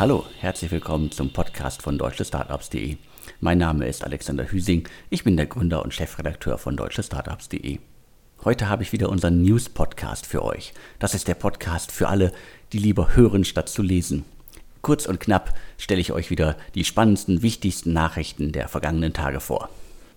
Hallo, herzlich willkommen zum Podcast von deutschestartups.de. Mein Name ist Alexander Hüsing, ich bin der Gründer und Chefredakteur von deutschestartups.de. Heute habe ich wieder unseren News-Podcast für euch. Das ist der Podcast für alle, die lieber hören statt zu lesen. Kurz und knapp stelle ich euch wieder die spannendsten, wichtigsten Nachrichten der vergangenen Tage vor.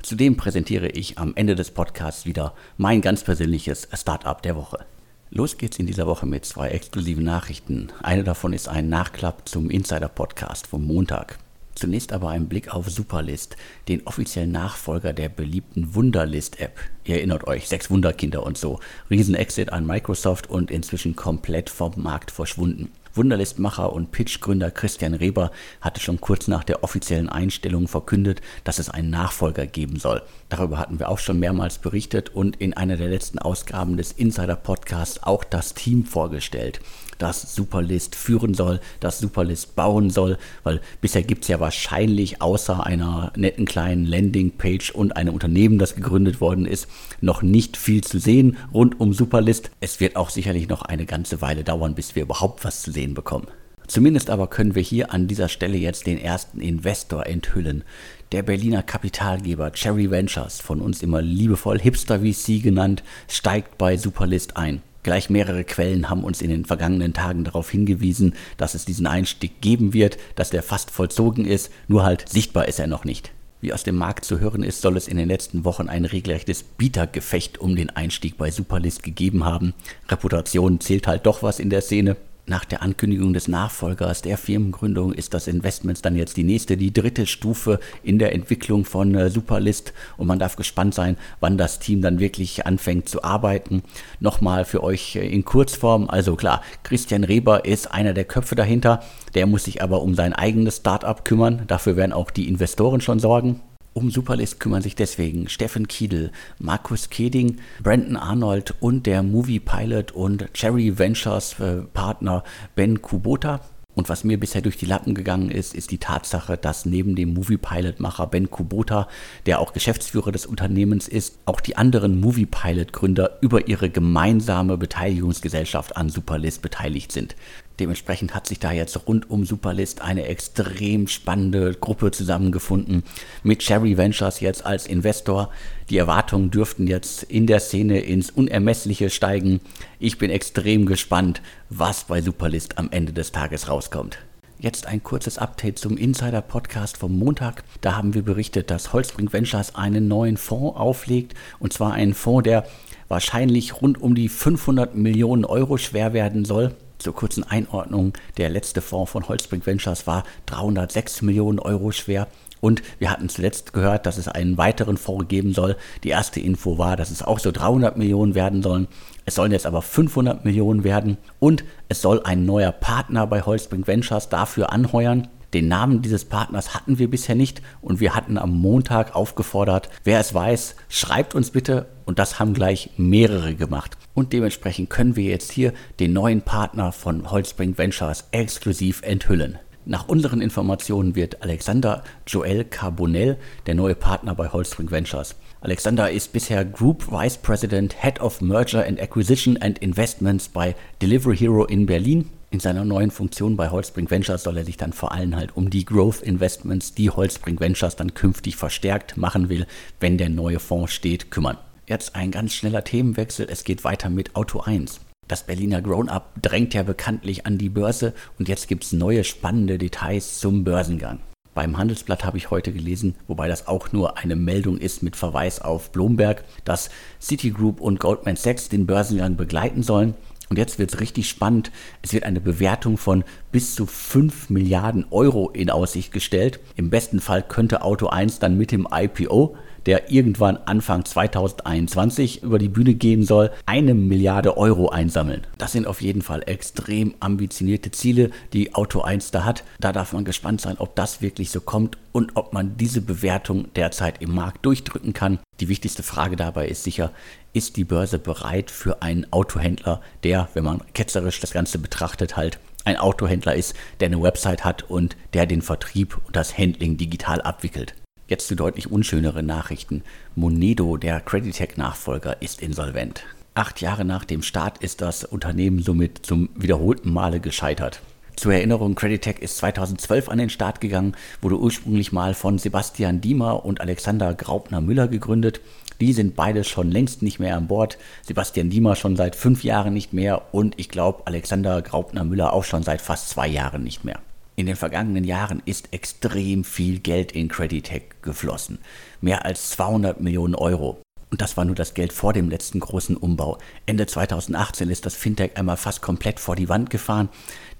Zudem präsentiere ich am Ende des Podcasts wieder mein ganz persönliches Startup der Woche. Los geht's in dieser Woche mit zwei exklusiven Nachrichten. Eine davon ist ein Nachklapp zum Insider-Podcast vom Montag. Zunächst aber ein Blick auf Superlist, den offiziellen Nachfolger der beliebten Wunderlist-App. Ihr erinnert euch, sechs Wunderkinder und so. Riesenexit an Microsoft und inzwischen komplett vom Markt verschwunden. Wunderlist-Macher und Pitch-Gründer Christian Reber hatte schon kurz nach der offiziellen Einstellung verkündet, dass es einen Nachfolger geben soll. Darüber hatten wir auch schon mehrmals berichtet und in einer der letzten Ausgaben des Insider-Podcasts auch das Team vorgestellt das Superlist führen soll, das Superlist bauen soll, weil bisher gibt es ja wahrscheinlich außer einer netten kleinen Landingpage und einem Unternehmen, das gegründet worden ist, noch nicht viel zu sehen rund um Superlist. Es wird auch sicherlich noch eine ganze Weile dauern, bis wir überhaupt was zu sehen bekommen. Zumindest aber können wir hier an dieser Stelle jetzt den ersten Investor enthüllen. Der Berliner Kapitalgeber Cherry Ventures, von uns immer liebevoll Hipster VC genannt, steigt bei Superlist ein. Gleich mehrere Quellen haben uns in den vergangenen Tagen darauf hingewiesen, dass es diesen Einstieg geben wird, dass der fast vollzogen ist, nur halt sichtbar ist er noch nicht. Wie aus dem Markt zu hören ist, soll es in den letzten Wochen ein regelrechtes Bietergefecht um den Einstieg bei Superlist gegeben haben. Reputation zählt halt doch was in der Szene nach der Ankündigung des Nachfolgers der Firmengründung ist das Investments dann jetzt die nächste, die dritte Stufe in der Entwicklung von äh, Superlist und man darf gespannt sein, wann das Team dann wirklich anfängt zu arbeiten. Nochmal für euch äh, in Kurzform, also klar, Christian Reber ist einer der Köpfe dahinter, der muss sich aber um sein eigenes Startup kümmern, dafür werden auch die Investoren schon sorgen. Um Superlist kümmern sich deswegen Steffen Kiedel, Markus Keding, Brandon Arnold und der Movie Pilot und Cherry Ventures äh, Partner Ben Kubota. Und was mir bisher durch die Lappen gegangen ist, ist die Tatsache, dass neben dem Movie-Pilot-Macher Ben Kubota, der auch Geschäftsführer des Unternehmens ist, auch die anderen Movie-Pilot-Gründer über ihre gemeinsame Beteiligungsgesellschaft an Superlist beteiligt sind. Dementsprechend hat sich da jetzt rund um Superlist eine extrem spannende Gruppe zusammengefunden mit Cherry Ventures jetzt als Investor. Die Erwartungen dürften jetzt in der Szene ins Unermessliche steigen. Ich bin extrem gespannt, was bei Superlist am Ende des Tages rauskommt. Jetzt ein kurzes Update zum Insider-Podcast vom Montag. Da haben wir berichtet, dass Holzbrink Ventures einen neuen Fonds auflegt. Und zwar einen Fonds, der wahrscheinlich rund um die 500 Millionen Euro schwer werden soll. Zur kurzen Einordnung, der letzte Fonds von Holzbrink Ventures war 306 Millionen Euro schwer. Und wir hatten zuletzt gehört, dass es einen weiteren Fonds geben soll. Die erste Info war, dass es auch so 300 Millionen werden sollen. Es sollen jetzt aber 500 Millionen werden. Und es soll ein neuer Partner bei Holzbrink Ventures dafür anheuern. Den Namen dieses Partners hatten wir bisher nicht und wir hatten am Montag aufgefordert, wer es weiß, schreibt uns bitte und das haben gleich mehrere gemacht. Und dementsprechend können wir jetzt hier den neuen Partner von Holzbrink Ventures exklusiv enthüllen. Nach unseren Informationen wird Alexander Joel Carbonell der neue Partner bei Holzbrink Ventures. Alexander ist bisher Group Vice President, Head of Merger and Acquisition and Investments bei Delivery Hero in Berlin in seiner neuen Funktion bei Holzbrink Ventures soll er sich dann vor allem halt um die Growth Investments, die Holzbrink Ventures dann künftig verstärkt machen will, wenn der neue Fonds steht, kümmern. Jetzt ein ganz schneller Themenwechsel. Es geht weiter mit Auto 1. Das Berliner Grown-Up drängt ja bekanntlich an die Börse und jetzt gibt es neue spannende Details zum Börsengang. Beim Handelsblatt habe ich heute gelesen, wobei das auch nur eine Meldung ist mit Verweis auf Blomberg, dass Citigroup und Goldman Sachs den Börsengang begleiten sollen. Und jetzt wird es richtig spannend. Es wird eine Bewertung von bis zu 5 Milliarden Euro in Aussicht gestellt. Im besten Fall könnte Auto 1 dann mit dem IPO der irgendwann Anfang 2021 über die Bühne gehen soll, eine Milliarde Euro einsammeln. Das sind auf jeden Fall extrem ambitionierte Ziele, die Auto 1 da hat. Da darf man gespannt sein, ob das wirklich so kommt und ob man diese Bewertung derzeit im Markt durchdrücken kann. Die wichtigste Frage dabei ist sicher, ist die Börse bereit für einen Autohändler, der, wenn man ketzerisch das Ganze betrachtet, halt ein Autohändler ist, der eine Website hat und der den Vertrieb und das Handling digital abwickelt. Jetzt zu deutlich unschöneren Nachrichten. Monedo, der Creditec-Nachfolger, ist insolvent. Acht Jahre nach dem Start ist das Unternehmen somit zum wiederholten Male gescheitert. Zur Erinnerung, Creditec ist 2012 an den Start gegangen, wurde ursprünglich mal von Sebastian Diemer und Alexander Graupner-Müller gegründet. Die sind beide schon längst nicht mehr an Bord. Sebastian Diemer schon seit fünf Jahren nicht mehr und ich glaube Alexander Graupner-Müller auch schon seit fast zwei Jahren nicht mehr. In den vergangenen Jahren ist extrem viel Geld in Creditec geflossen. Mehr als 200 Millionen Euro. Und das war nur das Geld vor dem letzten großen Umbau. Ende 2018 ist das Fintech einmal fast komplett vor die Wand gefahren.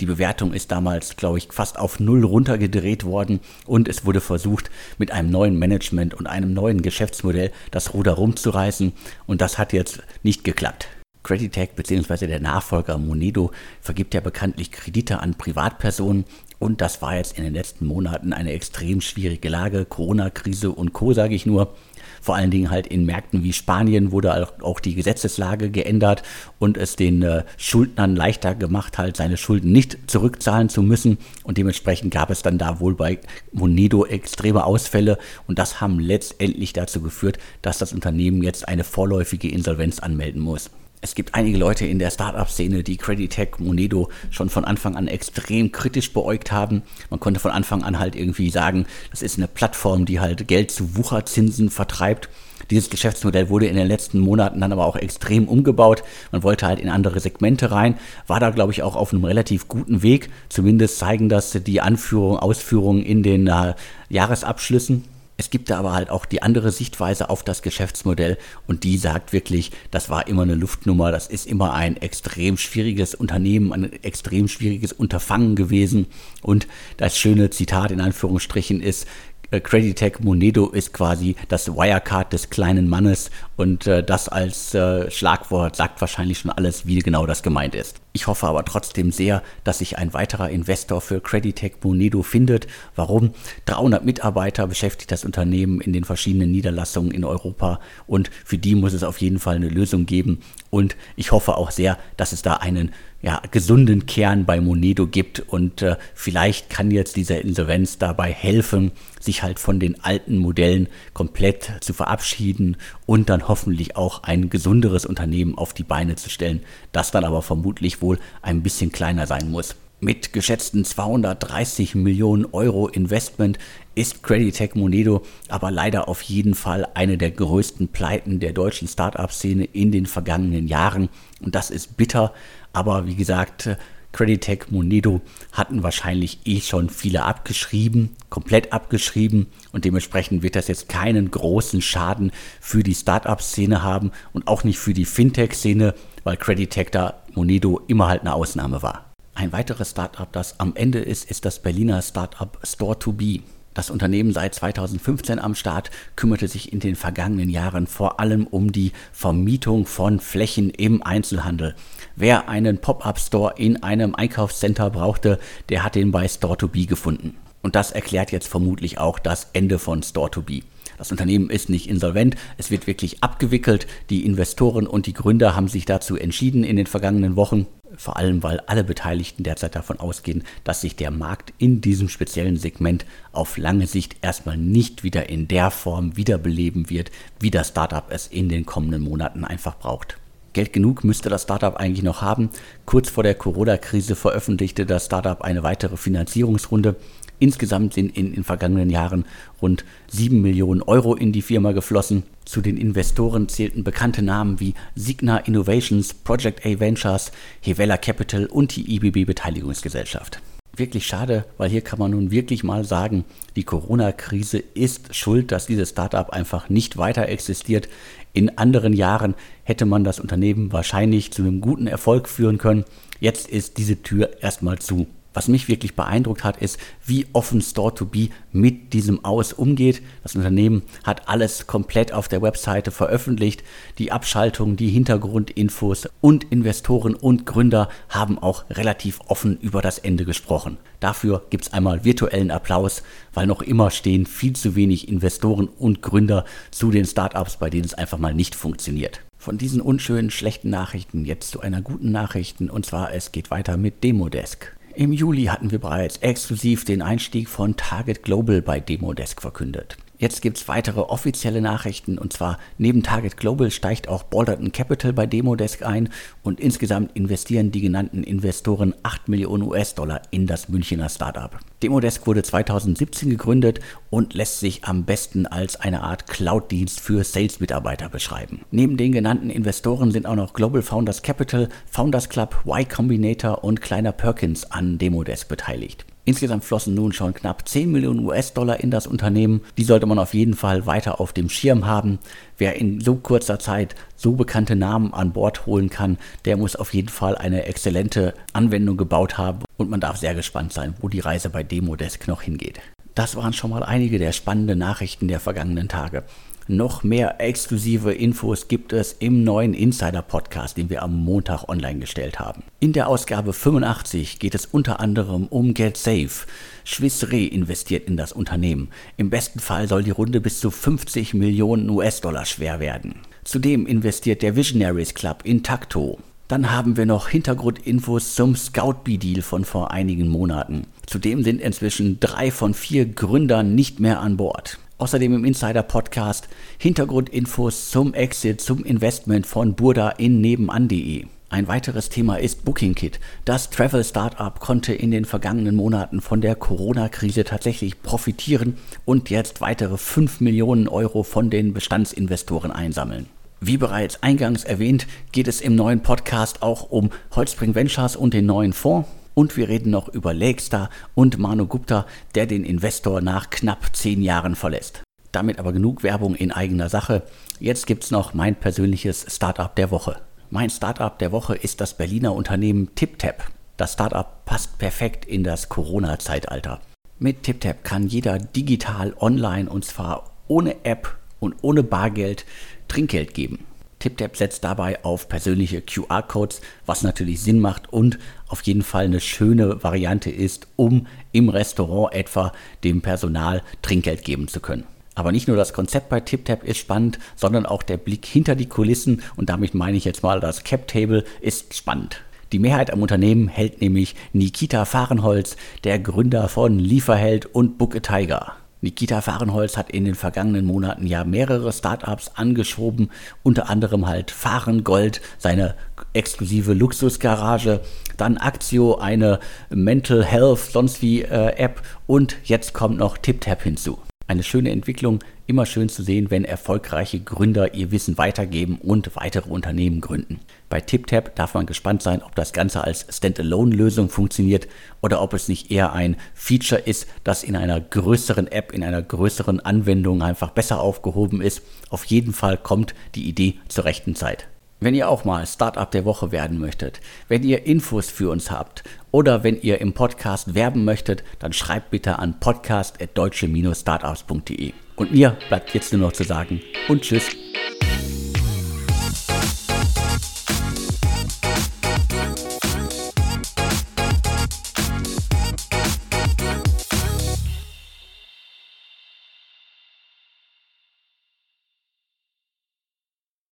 Die Bewertung ist damals, glaube ich, fast auf Null runtergedreht worden und es wurde versucht, mit einem neuen Management und einem neuen Geschäftsmodell das Ruder rumzureißen und das hat jetzt nicht geklappt. Creditec bzw. der Nachfolger Monedo vergibt ja bekanntlich Kredite an Privatpersonen und das war jetzt in den letzten Monaten eine extrem schwierige Lage. Corona-Krise und Co. sage ich nur. Vor allen Dingen halt in Märkten wie Spanien wurde auch die Gesetzeslage geändert und es den äh, Schuldnern leichter gemacht, halt seine Schulden nicht zurückzahlen zu müssen. Und dementsprechend gab es dann da wohl bei Monedo extreme Ausfälle. Und das haben letztendlich dazu geführt, dass das Unternehmen jetzt eine vorläufige Insolvenz anmelden muss. Es gibt einige Leute in der Startup-Szene, die Creditec Monedo schon von Anfang an extrem kritisch beäugt haben. Man konnte von Anfang an halt irgendwie sagen, das ist eine Plattform, die halt Geld zu Wucherzinsen vertreibt. Dieses Geschäftsmodell wurde in den letzten Monaten dann aber auch extrem umgebaut. Man wollte halt in andere Segmente rein, war da, glaube ich, auch auf einem relativ guten Weg. Zumindest zeigen das die Anführung, Ausführungen in den äh, Jahresabschlüssen. Es gibt da aber halt auch die andere Sichtweise auf das Geschäftsmodell und die sagt wirklich, das war immer eine Luftnummer, das ist immer ein extrem schwieriges Unternehmen, ein extrem schwieriges Unterfangen gewesen und das schöne Zitat in Anführungsstrichen ist, äh, Creditec Monedo ist quasi das Wirecard des kleinen Mannes und äh, das als äh, Schlagwort sagt wahrscheinlich schon alles, wie genau das gemeint ist. Ich hoffe aber trotzdem sehr, dass sich ein weiterer Investor für Creditec Monedo findet. Warum? 300 Mitarbeiter beschäftigt das Unternehmen in den verschiedenen Niederlassungen in Europa und für die muss es auf jeden Fall eine Lösung geben. Und ich hoffe auch sehr, dass es da einen ja, gesunden Kern bei Monedo gibt und äh, vielleicht kann jetzt dieser Insolvenz dabei helfen, sich halt von den alten Modellen komplett zu verabschieden und dann hoffentlich auch ein gesunderes Unternehmen auf die Beine zu stellen, das dann aber vermutlich wohl ein bisschen kleiner sein muss. Mit geschätzten 230 Millionen Euro Investment ist Creditec Monedo aber leider auf jeden Fall eine der größten Pleiten der deutschen Startup-Szene in den vergangenen Jahren. Und das ist bitter, aber wie gesagt, Creditec Monedo hatten wahrscheinlich eh schon viele abgeschrieben, komplett abgeschrieben und dementsprechend wird das jetzt keinen großen Schaden für die Startup-Szene haben und auch nicht für die Fintech-Szene, weil Creditec da Monedo immer halt eine Ausnahme war. Ein weiteres Startup, das am Ende ist, ist das Berliner Startup Store2Be. Das Unternehmen seit 2015 am Start kümmerte sich in den vergangenen Jahren vor allem um die Vermietung von Flächen im Einzelhandel. Wer einen Pop-up-Store in einem Einkaufscenter brauchte, der hat den bei Store2Be gefunden. Und das erklärt jetzt vermutlich auch das Ende von Store2Be. Das Unternehmen ist nicht insolvent, es wird wirklich abgewickelt. Die Investoren und die Gründer haben sich dazu entschieden in den vergangenen Wochen vor allem weil alle Beteiligten derzeit davon ausgehen, dass sich der Markt in diesem speziellen Segment auf lange Sicht erstmal nicht wieder in der Form wiederbeleben wird, wie das Startup es in den kommenden Monaten einfach braucht. Geld genug müsste das Startup eigentlich noch haben. Kurz vor der Corona-Krise veröffentlichte das Startup eine weitere Finanzierungsrunde. Insgesamt sind in den vergangenen Jahren rund 7 Millionen Euro in die Firma geflossen. Zu den Investoren zählten bekannte Namen wie Signa Innovations, Project A Ventures, Hevella Capital und die IBB Beteiligungsgesellschaft. Wirklich schade, weil hier kann man nun wirklich mal sagen, die Corona-Krise ist schuld, dass dieses Startup einfach nicht weiter existiert. In anderen Jahren hätte man das Unternehmen wahrscheinlich zu einem guten Erfolg führen können. Jetzt ist diese Tür erstmal zu. Was mich wirklich beeindruckt hat, ist, wie offen Store2Be mit diesem Aus umgeht. Das Unternehmen hat alles komplett auf der Webseite veröffentlicht. Die Abschaltung, die Hintergrundinfos und Investoren und Gründer haben auch relativ offen über das Ende gesprochen. Dafür gibt es einmal virtuellen Applaus, weil noch immer stehen viel zu wenig Investoren und Gründer zu den Startups, bei denen es einfach mal nicht funktioniert. Von diesen unschönen, schlechten Nachrichten jetzt zu einer guten Nachrichten und zwar es geht weiter mit Demodesk. Im Juli hatten wir bereits exklusiv den Einstieg von Target Global bei Demodesk verkündet. Jetzt gibt es weitere offizielle Nachrichten und zwar neben Target Global steigt auch Balderton Capital bei Demodesk ein und insgesamt investieren die genannten Investoren 8 Millionen US-Dollar in das Münchner Startup. Demodesk wurde 2017 gegründet und lässt sich am besten als eine Art Cloud-Dienst für Sales-Mitarbeiter beschreiben. Neben den genannten Investoren sind auch noch Global Founders Capital, Founders Club, Y Combinator und Kleiner Perkins an Demodesk beteiligt. Insgesamt flossen nun schon knapp 10 Millionen US-Dollar in das Unternehmen. Die sollte man auf jeden Fall weiter auf dem Schirm haben. Wer in so kurzer Zeit so bekannte Namen an Bord holen kann, der muss auf jeden Fall eine exzellente Anwendung gebaut haben. Und man darf sehr gespannt sein, wo die Reise bei Demodesk noch hingeht. Das waren schon mal einige der spannenden Nachrichten der vergangenen Tage. Noch mehr exklusive Infos gibt es im neuen Insider-Podcast, den wir am Montag online gestellt haben. In der Ausgabe 85 geht es unter anderem um GetSafe. Swiss Re investiert in das Unternehmen. Im besten Fall soll die Runde bis zu 50 Millionen US-Dollar schwer werden. Zudem investiert der Visionaries Club in Takto. Dann haben wir noch Hintergrundinfos zum Scoutbee-Deal von vor einigen Monaten. Zudem sind inzwischen drei von vier Gründern nicht mehr an Bord. Außerdem im Insider-Podcast Hintergrundinfos zum Exit, zum Investment von Burda in nebenan.de. Ein weiteres Thema ist BookingKit. Das Travel Startup konnte in den vergangenen Monaten von der Corona-Krise tatsächlich profitieren und jetzt weitere 5 Millionen Euro von den Bestandsinvestoren einsammeln. Wie bereits eingangs erwähnt, geht es im neuen Podcast auch um Holzbring Ventures und den neuen Fonds. Und wir reden noch über Lakestar und Manu Gupta, der den Investor nach knapp zehn Jahren verlässt. Damit aber genug Werbung in eigener Sache. Jetzt gibt's noch mein persönliches Startup der Woche. Mein Startup der Woche ist das Berliner Unternehmen TipTap. Das Startup passt perfekt in das Corona-Zeitalter. Mit TipTap kann jeder digital online und zwar ohne App und ohne Bargeld Trinkgeld geben. TipTap setzt dabei auf persönliche QR-Codes, was natürlich Sinn macht und auf jeden Fall eine schöne Variante ist, um im Restaurant etwa dem Personal Trinkgeld geben zu können. Aber nicht nur das Konzept bei TipTap ist spannend, sondern auch der Blick hinter die Kulissen und damit meine ich jetzt mal das Cap Table ist spannend. Die Mehrheit am Unternehmen hält nämlich Nikita Fahrenholz, der Gründer von Lieferheld und Book a Tiger. Nikita Fahrenholz hat in den vergangenen Monaten ja mehrere Startups angeschoben, unter anderem halt Fahrengold, seine exklusive Luxusgarage, dann Aktio, eine Mental Health, sonst wie äh, App und jetzt kommt noch TipTap hinzu. Eine schöne Entwicklung, immer schön zu sehen, wenn erfolgreiche Gründer ihr Wissen weitergeben und weitere Unternehmen gründen. Bei TipTap darf man gespannt sein, ob das Ganze als Standalone-Lösung funktioniert oder ob es nicht eher ein Feature ist, das in einer größeren App, in einer größeren Anwendung einfach besser aufgehoben ist. Auf jeden Fall kommt die Idee zur rechten Zeit. Wenn ihr auch mal Startup der Woche werden möchtet, wenn ihr Infos für uns habt oder wenn ihr im Podcast werben möchtet, dann schreibt bitte an podcast.deutsche-startups.de. Und mir bleibt jetzt nur noch zu sagen und tschüss.